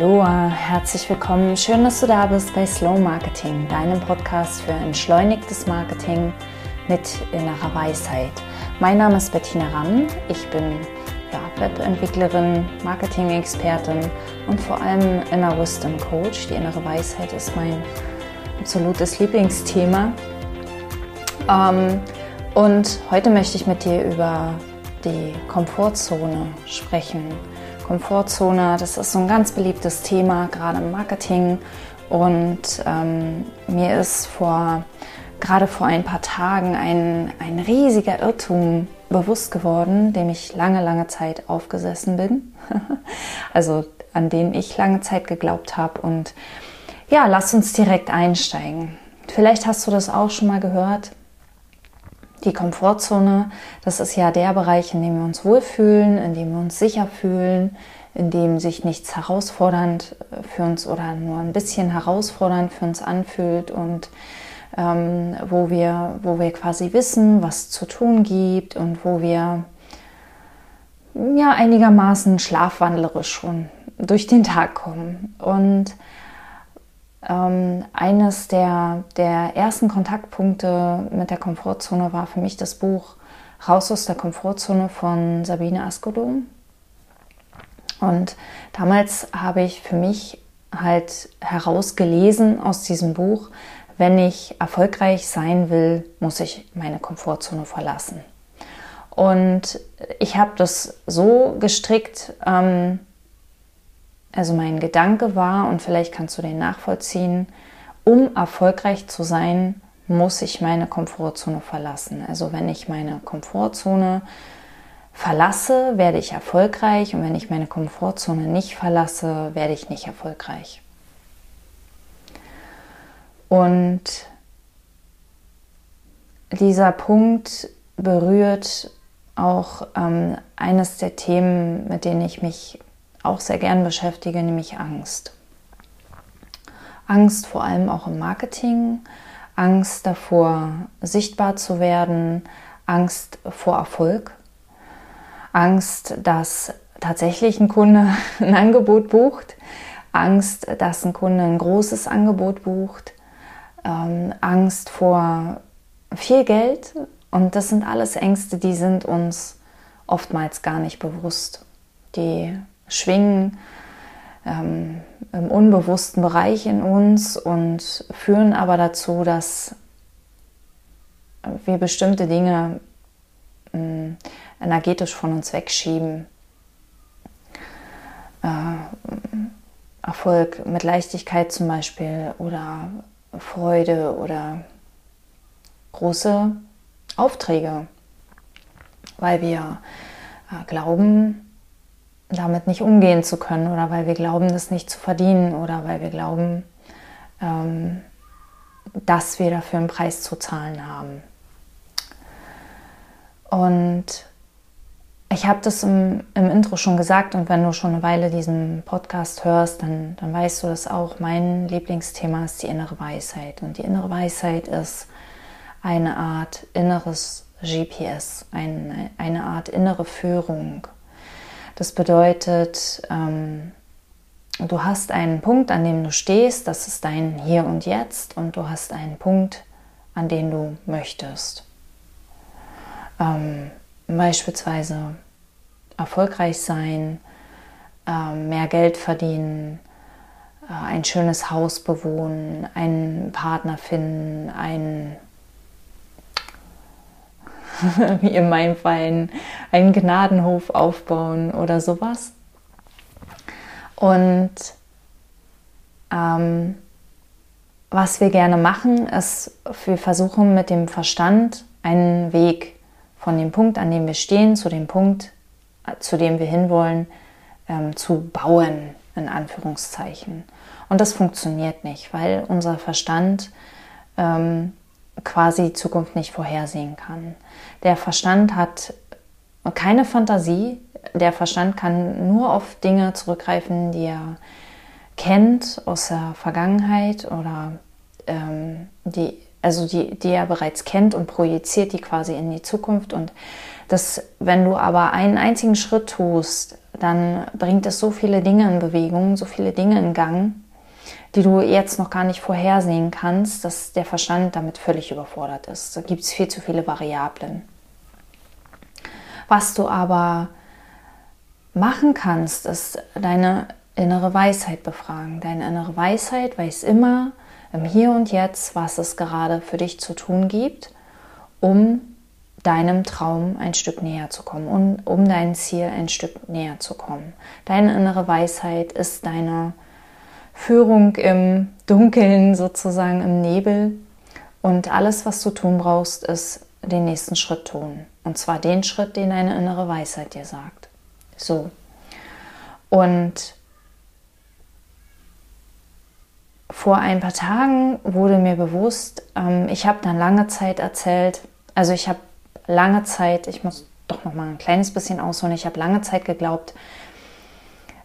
Aloha, herzlich willkommen. Schön, dass du da bist bei Slow Marketing, deinem Podcast für entschleunigtes Marketing mit innerer Weisheit. Mein Name ist Bettina Ramm. Ich bin ja, Webentwicklerin, Marketing-Expertin und vor allem Inner Wisdom Coach. Die innere Weisheit ist mein absolutes Lieblingsthema. Ähm, und heute möchte ich mit dir über die Komfortzone sprechen Komfortzone, das ist so ein ganz beliebtes Thema, gerade im Marketing. Und ähm, mir ist vor, gerade vor ein paar Tagen ein, ein riesiger Irrtum bewusst geworden, dem ich lange, lange Zeit aufgesessen bin. also an den ich lange Zeit geglaubt habe. Und ja, lass uns direkt einsteigen. Vielleicht hast du das auch schon mal gehört. Die Komfortzone, das ist ja der Bereich, in dem wir uns wohlfühlen, in dem wir uns sicher fühlen, in dem sich nichts herausfordernd für uns oder nur ein bisschen herausfordernd für uns anfühlt und ähm, wo, wir, wo wir quasi wissen, was zu tun gibt und wo wir ja einigermaßen schlafwandlerisch schon durch den Tag kommen. Und ähm, eines der, der ersten Kontaktpunkte mit der Komfortzone war für mich das Buch Raus aus der Komfortzone von Sabine Askodom. Und damals habe ich für mich halt herausgelesen aus diesem Buch, wenn ich erfolgreich sein will, muss ich meine Komfortzone verlassen. Und ich habe das so gestrickt, ähm, also mein Gedanke war, und vielleicht kannst du den nachvollziehen, um erfolgreich zu sein, muss ich meine Komfortzone verlassen. Also wenn ich meine Komfortzone verlasse, werde ich erfolgreich und wenn ich meine Komfortzone nicht verlasse, werde ich nicht erfolgreich. Und dieser Punkt berührt auch ähm, eines der Themen, mit denen ich mich auch sehr gern beschäftige, nämlich Angst. Angst vor allem auch im Marketing, Angst davor, sichtbar zu werden, Angst vor Erfolg, Angst, dass tatsächlich ein Kunde ein Angebot bucht, Angst, dass ein Kunde ein großes Angebot bucht, ähm, Angst vor viel Geld und das sind alles Ängste, die sind uns oftmals gar nicht bewusst. Die schwingen ähm, im unbewussten Bereich in uns und führen aber dazu, dass wir bestimmte Dinge mh, mm, energetisch von uns wegschieben. Äh, Erfolg mit Leichtigkeit zum Beispiel oder Freude oder große Aufträge, weil wir äh, glauben, damit nicht umgehen zu können oder weil wir glauben, das nicht zu verdienen oder weil wir glauben, ähm, dass wir dafür einen Preis zu zahlen haben. Und ich habe das im, im, Intro schon gesagt und wenn du schon eine Weile diesen Podcast hörst, dann, dann weißt du das auch. Mein Lieblingsthema ist die innere Weisheit. Und die innere Weisheit ist eine Art inneres GPS, ein, eine Art innere Führung. Das bedeutet, ähm, du hast einen Punkt, an dem du stehst, das ist dein Hier und Jetzt, und du hast einen Punkt, an den du möchtest. Ähm, beispielsweise erfolgreich sein, äh, mehr Geld verdienen, äh, ein schönes Haus bewohnen, einen Partner finden, ein wie in meinem Fall, einen Gnadenhof aufbauen oder sowas. Und ähm, was wir gerne machen, ist, wir versuchen mit dem Verstand einen Weg von dem Punkt, an dem wir stehen, zu dem Punkt, zu dem wir hinwollen, ähm, zu bauen, in Anführungszeichen. Und das funktioniert nicht, weil unser Verstand ähm, quasi die Zukunft nicht vorhersehen kann. Der Verstand hat keine Fantasie. Der Verstand kann nur auf Dinge zurückgreifen, die er kennt aus der Vergangenheit oder ähm, die, also die, die er bereits kennt und projiziert die quasi in die Zukunft. Und das, wenn du aber einen einzigen Schritt tust, dann bringt es so viele Dinge in Bewegung, so viele Dinge in Gang, die du jetzt noch gar nicht vorhersehen kannst, dass der Verstand damit völlig überfordert ist. Da gibt es viel zu viele Variablen. Was du aber machen kannst, ist deine innere Weisheit befragen. Deine innere Weisheit weiß immer im Hier und Jetzt, was es gerade für dich zu tun gibt, um deinem Traum ein Stück näher zu kommen und um dein Ziel ein Stück näher zu kommen. Deine innere Weisheit ist deine Führung im Dunkeln, sozusagen im Nebel. Und alles, was du tun brauchst, ist den nächsten Schritt tun. Und zwar den Schritt, den deine innere Weisheit dir sagt. So. Und vor ein paar Tagen wurde mir bewusst, ähm, ich habe dann lange Zeit erzählt, also ich habe lange Zeit, ich muss doch noch mal ein kleines bisschen ausholen, ich habe lange Zeit geglaubt,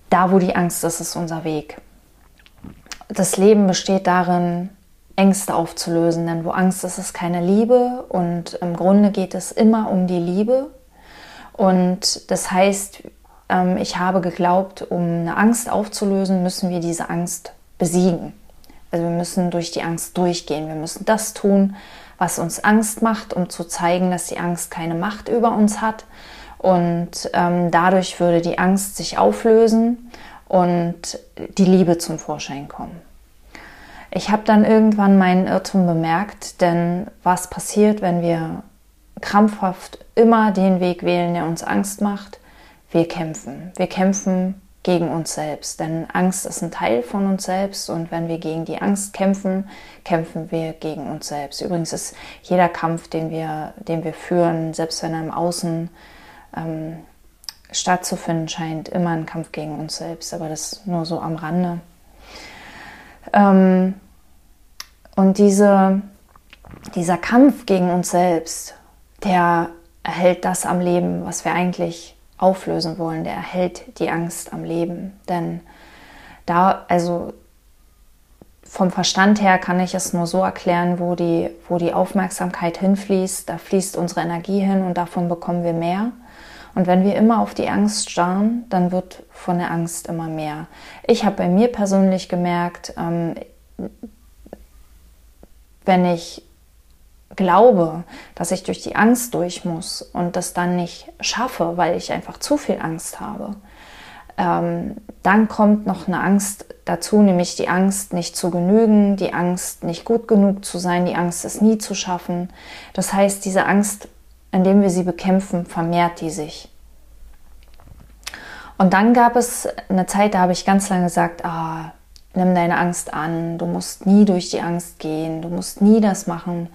da wo die Angst ist, ist unser Weg. Das Leben besteht darin, Ängste aufzulösen, denn wo Angst ist, ist keine Liebe und im Grunde geht es immer um die Liebe. Und das heißt, ähm, ich habe geglaubt, um eine Angst aufzulösen, müssen wir diese Angst besiegen. Also wir müssen durch die Angst durchgehen. Wir müssen das tun, was uns Angst macht, um zu zeigen, dass die Angst keine Macht über uns hat. Und ähm, dadurch würde die Angst sich auflösen und die Liebe zum Vorschein kommen. Ich habe dann irgendwann meinen Irrtum bemerkt, denn was passiert, wenn wir krampfhaft immer den Weg wählen, der uns Angst macht? Wir kämpfen. Wir kämpfen gegen uns selbst, denn Angst ist ein Teil von uns selbst und wenn wir gegen die Angst kämpfen, kämpfen wir gegen uns selbst. Übrigens ist jeder Kampf, den wir, den wir führen, selbst wenn er im Außen ähm, stattzufinden scheint, immer ein Kampf gegen uns selbst, aber das nur so am Rande. Ähm, und diese, dieser Kampf gegen uns selbst, der erhält das am Leben, was wir eigentlich auflösen wollen, der erhält die Angst am Leben. Denn da, also vom Verstand her kann ich es nur so erklären, wo die, wo die Aufmerksamkeit hinfließt, da fließt unsere Energie hin und davon bekommen wir mehr. Und wenn wir immer auf die Angst starren, dann wird von der Angst immer mehr. Ich habe bei mir persönlich gemerkt, ähm, wenn ich glaube, dass ich durch die Angst durch muss und das dann nicht schaffe, weil ich einfach zu viel Angst habe, ähm, dann kommt noch eine Angst dazu, nämlich die Angst, nicht zu genügen, die Angst, nicht gut genug zu sein, die Angst, es nie zu schaffen. Das heißt, diese Angst, indem wir sie bekämpfen, vermehrt die sich. Und dann gab es eine Zeit, da habe ich ganz lange gesagt, ah, nimm deine Angst an, du musst nie durch die Angst gehen, du musst nie das machen,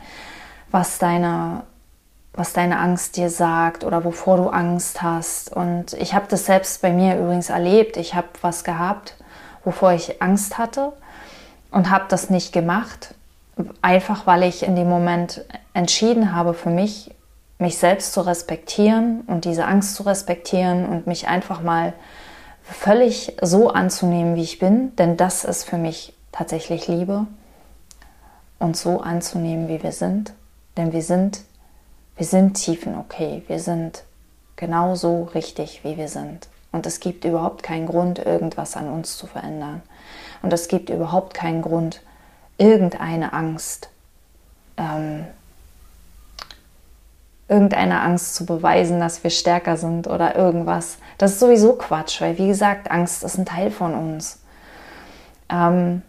was deine, was deine Angst dir sagt oder wovor du Angst hast. Und ich habe das selbst bei mir übrigens erlebt. Ich habe was gehabt, wovor ich Angst hatte und habe das nicht gemacht, einfach weil ich in dem Moment entschieden habe für mich, mich selbst zu respektieren und diese Angst zu respektieren und mich einfach mal völlig so anzunehmen, wie ich bin, denn das ist für mich tatsächlich Liebe, uns so anzunehmen, wie wir sind. Denn wir sind, wir sind tiefen okay. Wir sind genauso richtig, wie wir sind. Und es gibt überhaupt keinen Grund, irgendwas an uns zu verändern. Und es gibt überhaupt keinen Grund, irgendeine Angst, ähm, irgendeine Angst zu beweisen, dass wir stärker sind oder irgendwas. Das ist sowieso Quatsch, weil wie gesagt, Angst ist ein Teil von uns. Ähm,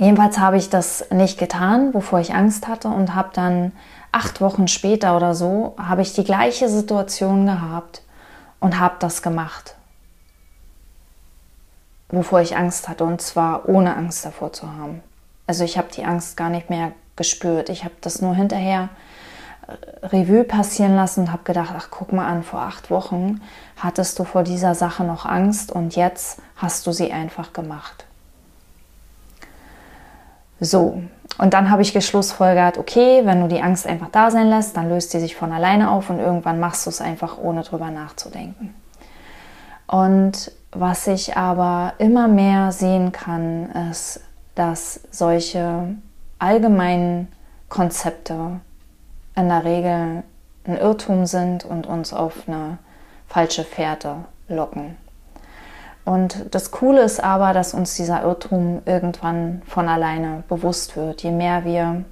Jedenfalls habe ich das nicht getan, wovor ich Angst hatte und habe dann acht Wochen später oder so, habe ich die gleiche Situation gehabt und habe das gemacht, wovor ich Angst hatte und zwar ohne Angst davor zu haben. Also ich habe die Angst gar nicht mehr gespürt. Ich habe das nur hinterher Revue passieren lassen und habe gedacht, ach guck mal an, vor acht Wochen hattest du vor dieser Sache noch Angst und jetzt hast du sie einfach gemacht. So, und dann habe ich geschlussfolgert, okay, wenn du die Angst einfach da sein lässt, dann löst sie sich von alleine auf und irgendwann machst du es einfach, ohne drüber nachzudenken. Und was ich aber immer mehr sehen kann, ist, dass solche allgemeinen Konzepte in der Regel ein Irrtum sind und uns auf eine falsche Fährte locken. Und das Coole ist aber, dass uns dieser Irrtum irgendwann von alleine bewusst wird, je mehr wir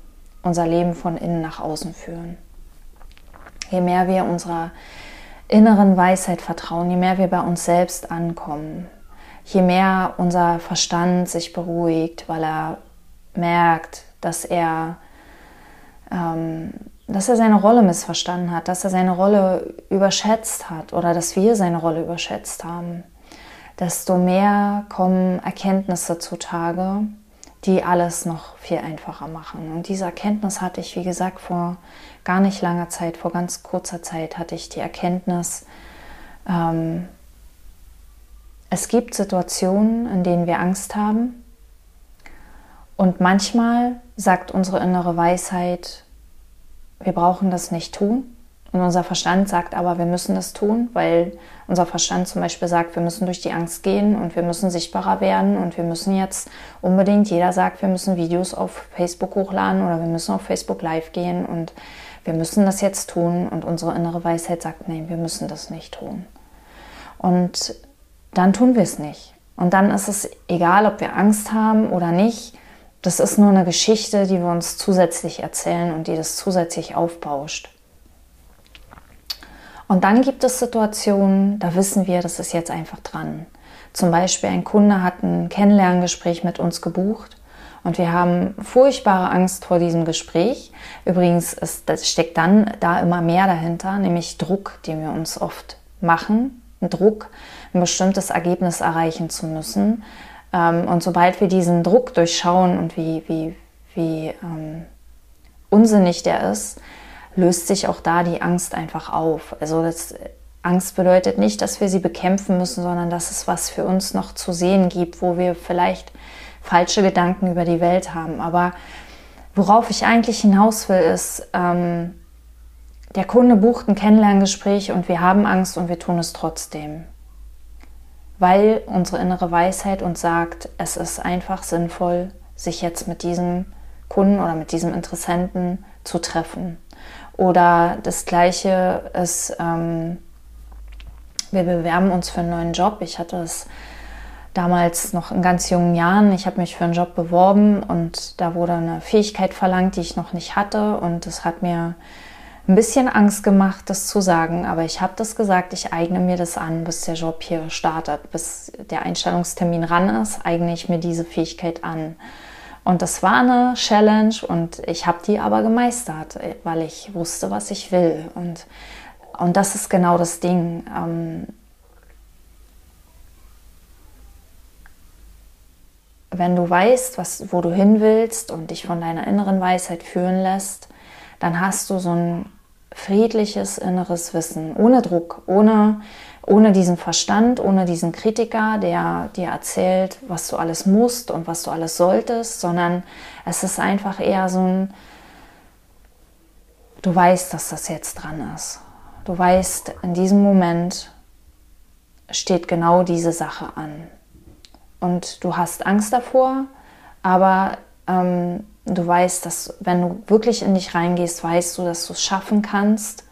unser Leben von innen nach außen führen. Je mehr wir unserer inneren Weisheit vertrauen, je mehr wir bei uns selbst ankommen, je mehr unser Verstand sich beruhigt, weil er merkt, dass er, ähm, dass er seine Rolle missverstanden hat, dass er seine Rolle überschätzt hat oder dass wir seine Rolle überschätzt haben, desto mehr kommen Erkenntnisse zutage, die alles noch viel einfacher machen. Und diese Erkenntnis hatte ich, wie gesagt, vor gar nicht langer Zeit, vor ganz kurzer Zeit hatte ich die Erkenntnis, ähm, es gibt Situationen, in denen wir Angst haben. Und manchmal sagt unsere innere Weisheit, wir brauchen das nicht tun. Und unser Verstand sagt aber, wir müssen das tun, weil unser Verstand zum Beispiel sagt, wir müssen durch die Angst gehen und wir müssen sichtbarer werden und wir müssen jetzt unbedingt, jeder sagt, wir müssen Videos auf Facebook hochladen oder wir müssen auf Facebook live gehen und wir müssen das jetzt tun. Und unsere innere Weisheit sagt, nein, wir müssen das nicht tun. Und dann tun wir es nicht. Und dann ist es egal, ob wir Angst haben oder nicht. Das ist nur eine Geschichte, die wir uns zusätzlich erzählen und die das zusätzlich aufbauscht. Und dann gibt es Situationen, da wissen wir, das ist jetzt einfach dran. Zum Beispiel ein Kunde hat ein Kennenlerngespräch mit uns gebucht und wir haben furchtbare Angst vor diesem Gespräch. Übrigens ist, das steckt dann da immer mehr dahinter, nämlich Druck, den wir uns oft machen. Druck, ein bestimmtes Ergebnis erreichen zu müssen. Ähm, und sobald wir diesen Druck durchschauen und wie, wie, wie ähm, unsinnig der ist, löst sich auch da die Angst einfach auf. Also das, Angst bedeutet nicht, dass wir sie bekämpfen müssen, sondern dass es was für uns noch zu sehen gibt, wo wir vielleicht falsche Gedanken über die Welt haben. Aber worauf ich eigentlich hinaus will, ist, ähm, der Kunde bucht ein Kennenlerngespräch und wir haben Angst und wir tun es trotzdem. Weil unsere innere Weisheit uns sagt, es ist einfach sinnvoll, sich jetzt mit diesem Kunden oder mit diesem Interessenten zu treffen. Oder das gleiche ist, ähm, wir bewerben uns für einen neuen Job. Ich hatte es damals noch in ganz jungen Jahren. Ich habe mich für einen Job beworben und da wurde eine Fähigkeit verlangt, die ich noch nicht hatte. Und es hat mir ein bisschen Angst gemacht, das zu sagen. Aber ich habe das gesagt, ich eigne mir das an, bis der Job hier startet, bis der Einstellungstermin ran ist, eigne ich mir diese Fähigkeit an. Und das war eine Challenge und ich habe die aber gemeistert, weil ich wusste, was ich will. Und, und das ist genau das Ding. Ähm, wenn du weißt, was, wo du hin willst und dich von deiner inneren Weisheit führen lässt, dann hast du so ein friedliches inneres Wissen, ohne Druck, ohne, ohne diesen Verstand, ohne diesen Kritiker, der dir erzählt, was du alles musst und was du alles solltest, sondern es ist einfach eher so ein, du weißt, dass das jetzt dran ist. Du weißt, in diesem Moment steht genau diese Sache an und du hast Angst davor, aber ähm, du weißt, dass wenn du wirklich in dich reingehst, weißt du, dass du es schaffen kannst.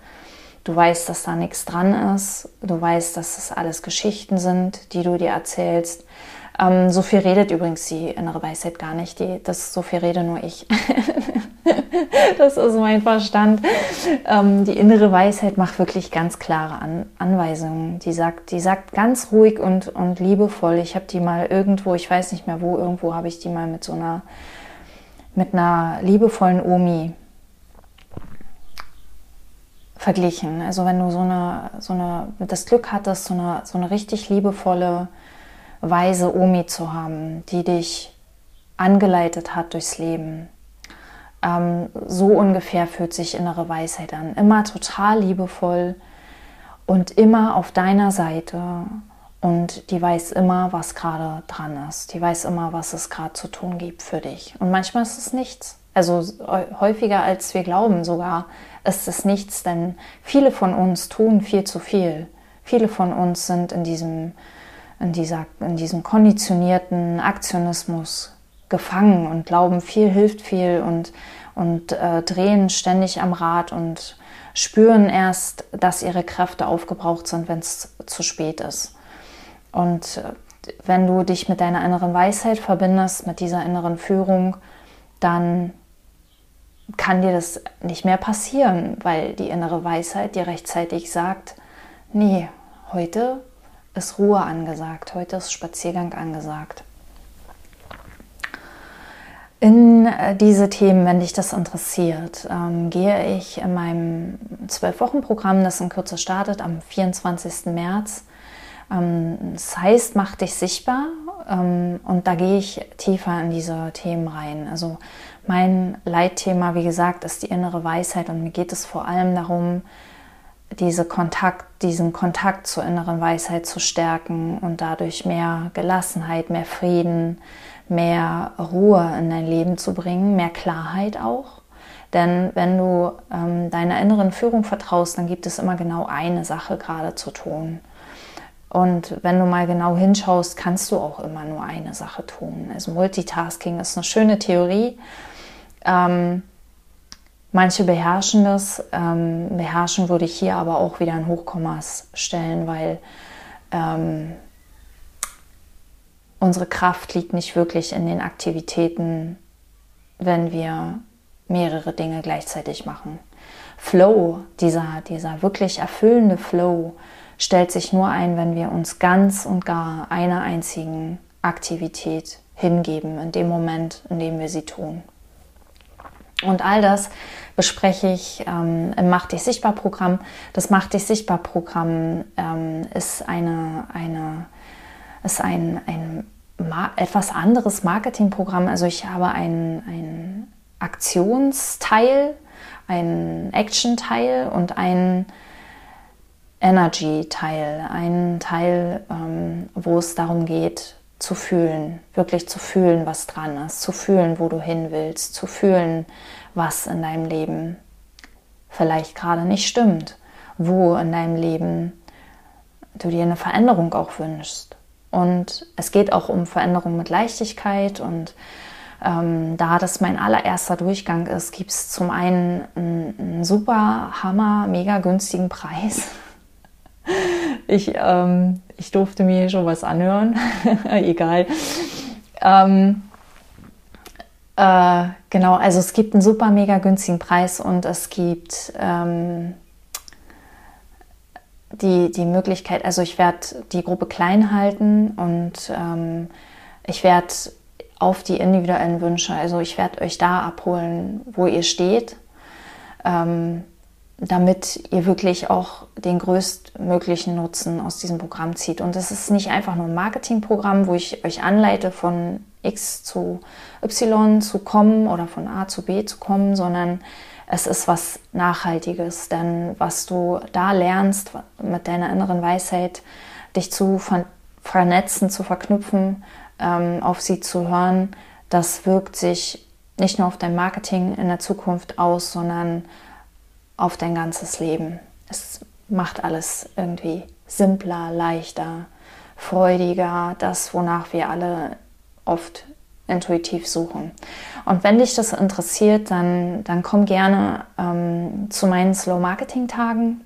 Du weißt, dass da nichts dran ist. Du weißt, dass das alles Geschichten sind, die du dir erzählst. Ähm, so viel redet übrigens die innere Weisheit gar nicht. Die, das, so viel rede nur ich. das ist mein Verstand. Ähm, die innere Weisheit macht wirklich ganz klare An Anweisungen. Die sagt, die sagt ganz ruhig und, und liebevoll. Ich habe die mal irgendwo, ich weiß nicht mehr wo, irgendwo habe ich die mal mit so einer, mit einer liebevollen Omi verglichen. Also wenn du so eine, so eine, das Glück hattest, so eine, so eine richtig liebevolle weise Omi zu haben, die dich angeleitet hat durchs Leben. Ähm, so ungefähr fühlt sich innere Weisheit an. Immer total liebevoll und immer auf deiner Seite. Und die weiß immer, was gerade dran ist. Die weiß immer, was es gerade zu tun gibt für dich. Und manchmal ist es nichts. Also häufiger als wir glauben sogar ist es nichts, denn viele von uns tun viel zu viel. Viele von uns sind in diesem in, dieser, in diesem konditionierten Aktionismus gefangen und glauben, viel hilft viel und, und äh, drehen ständig am Rad und spüren erst, dass ihre Kräfte aufgebraucht sind, wenn es zu spät ist. Und äh, wenn du dich mit deiner inneren Weisheit verbindest, mit dieser inneren Führung, dann kann dir das nicht mehr passieren, weil die innere Weisheit dir rechtzeitig sagt, nee, heute ist Ruhe angesagt, heute ist Spaziergang angesagt. In äh, diese Themen, wenn dich das interessiert, ähm, gehe ich in meinem Zwölf-Wochen-Programm, das in Kürze startet, am 24. März. Ähm, das heißt, mach dich sichtbar ähm, und da gehe ich tiefer in diese Themen rein. Also mein Leitthema, wie gesagt, ist die innere Weisheit und mir geht es vor allem darum, diese Kontakt, diesen Kontakt zur inneren Weisheit zu stärken und dadurch mehr Gelassenheit, mehr Frieden, mehr Ruhe in dein Leben zu bringen, mehr Klarheit auch. Denn wenn du ähm, deiner inneren Führung vertraust, dann gibt es immer genau eine Sache gerade zu tun. Und wenn du mal genau hinschaust, kannst du auch immer nur eine Sache tun. Also Multitasking ist eine schöne Theorie. Ähm, Manche beherrschen das. Ähm, beherrschen würde ich hier aber auch wieder in Hochkommas stellen, weil ähm, unsere Kraft liegt nicht wirklich in den Aktivitäten, wenn wir mehrere Dinge gleichzeitig machen. Flow, dieser, dieser wirklich erfüllende Flow, stellt sich nur ein, wenn wir uns ganz und gar einer einzigen Aktivität hingeben, in dem Moment, in dem wir sie tun. Und all das bespreche ich ähm, im Mach dich sichtbar Programm. Das Mach dich sichtbar Programm ähm, ist eine, eine ist ein, ein etwas anderes Marketingprogramm. Also ich habe ein, ein Aktionsteil, ein Action-Teil und ein Energy-Teil, ein Teil, ähm, wo es darum geht, zu fühlen, wirklich zu fühlen, was dran ist, zu fühlen, wo du hin willst, zu fühlen, was in deinem Leben vielleicht gerade nicht stimmt, wo in deinem Leben du dir eine Veränderung auch wünschst. Und es geht auch um Veränderung mit Leichtigkeit und ähm, da das mein allererster Durchgang ist, gibt es zum einen einen, super Hammer, mega günstigen Preis. Ich, ähm, ich durfte mir schon was anhören, egal. Ähm, äh, genau, also es gibt einen super mega günstigen Preis und es gibt ähm, die, die Möglichkeit, also ich werde die Gruppe klein halten und ähm, ich werde auf die individuellen Wünsche, also ich werde euch da abholen, wo ihr steht, ähm, damit ihr wirklich auch den größtmöglichen Nutzen aus diesem Programm zieht. Und es ist nicht einfach nur ein Marketingprogramm, wo ich euch anleite, von X zu Y zu kommen oder von A zu B zu kommen, sondern es ist was Nachhaltiges. Denn was du da lernst mit deiner inneren Weisheit, dich zu vernetzen, zu verknüpfen, ähm, auf sie zu hören, das wirkt sich nicht nur auf dein Marketing in der Zukunft aus, sondern auf dein ganzes Leben. Es macht alles irgendwie simpler, leichter, freudiger, das, wonach wir alle oft intuitiv suchen. Und wenn dich das interessiert, dann, dann komm gerne ähm, zu meinen Slow Marketing Tagen.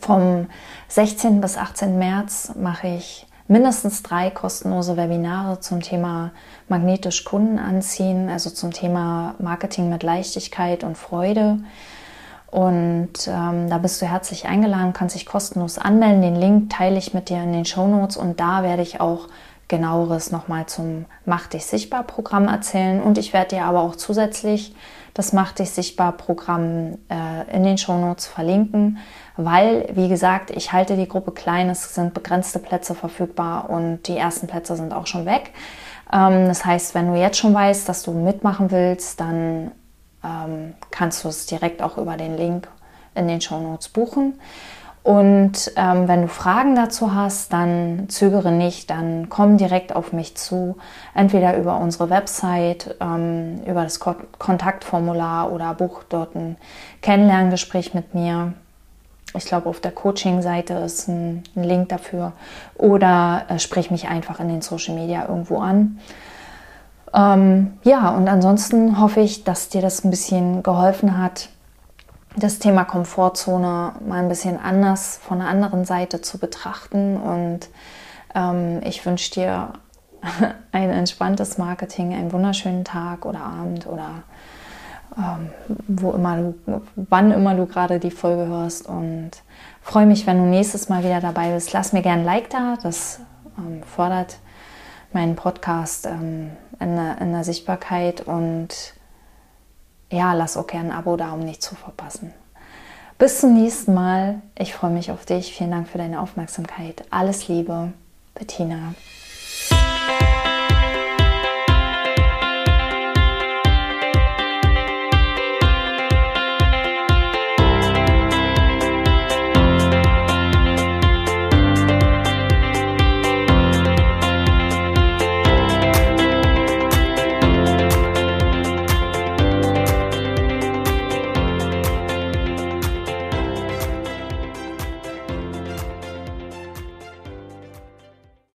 Vom 16. bis 18. März mache ich mindestens drei kostenlose Webinare zum Thema magnetisch Kunden anziehen, also zum Thema Marketing mit Leichtigkeit und Freude. Und ähm, da bist du herzlich eingeladen, kannst dich kostenlos anmelden. Den Link teile ich mit dir in den Show Notes und da werde ich auch genaueres nochmal zum Mach dich sichtbar Programm erzählen und ich werde dir aber auch zusätzlich das Mach dich sichtbar Programm äh, in den Shownotes verlinken, weil, wie gesagt, ich halte die Gruppe klein, es sind begrenzte Plätze verfügbar und die ersten Plätze sind auch schon weg. Ähm, das heißt, wenn du jetzt schon weißt, dass du mitmachen willst, dann ähm, kannst du es direkt auch über den Link in den Shownotes buchen. Und ähm, wenn du Fragen dazu hast, dann zögere nicht, dann komm direkt auf mich zu, entweder über unsere Website, ähm, über das Ko Kontaktformular oder buch dort ein Kennenlerngespräch mit mir. Ich glaube, auf der Coaching-Seite ist ein, ein, Link dafür. Oder äh, sprich mich einfach in den Social Media irgendwo an. Ähm, ja, und ansonsten hoffe ich, dass dir das ein bisschen geholfen hat, das Thema Komfortzone mal ein bisschen anders von einer anderen Seite zu betrachten. Und ähm, ich wünsche dir ein entspanntes Marketing, einen wunderschönen Tag oder Abend oder ähm, wo immer du, wann immer du gerade die Folge hörst und freue mich, wenn du nächstes Mal wieder dabei bist. Lass mir gerne ein Like da, das ähm, fördert meinen Podcast ähm, in, der, in, der, Sichtbarkeit und ja, lass auch gerne ein Abo da, um nichts zu verpassen. Bis zum nächsten Mal. Ich freue mich auf dich. Vielen Dank für deine Aufmerksamkeit. Alles Liebe, Bettina.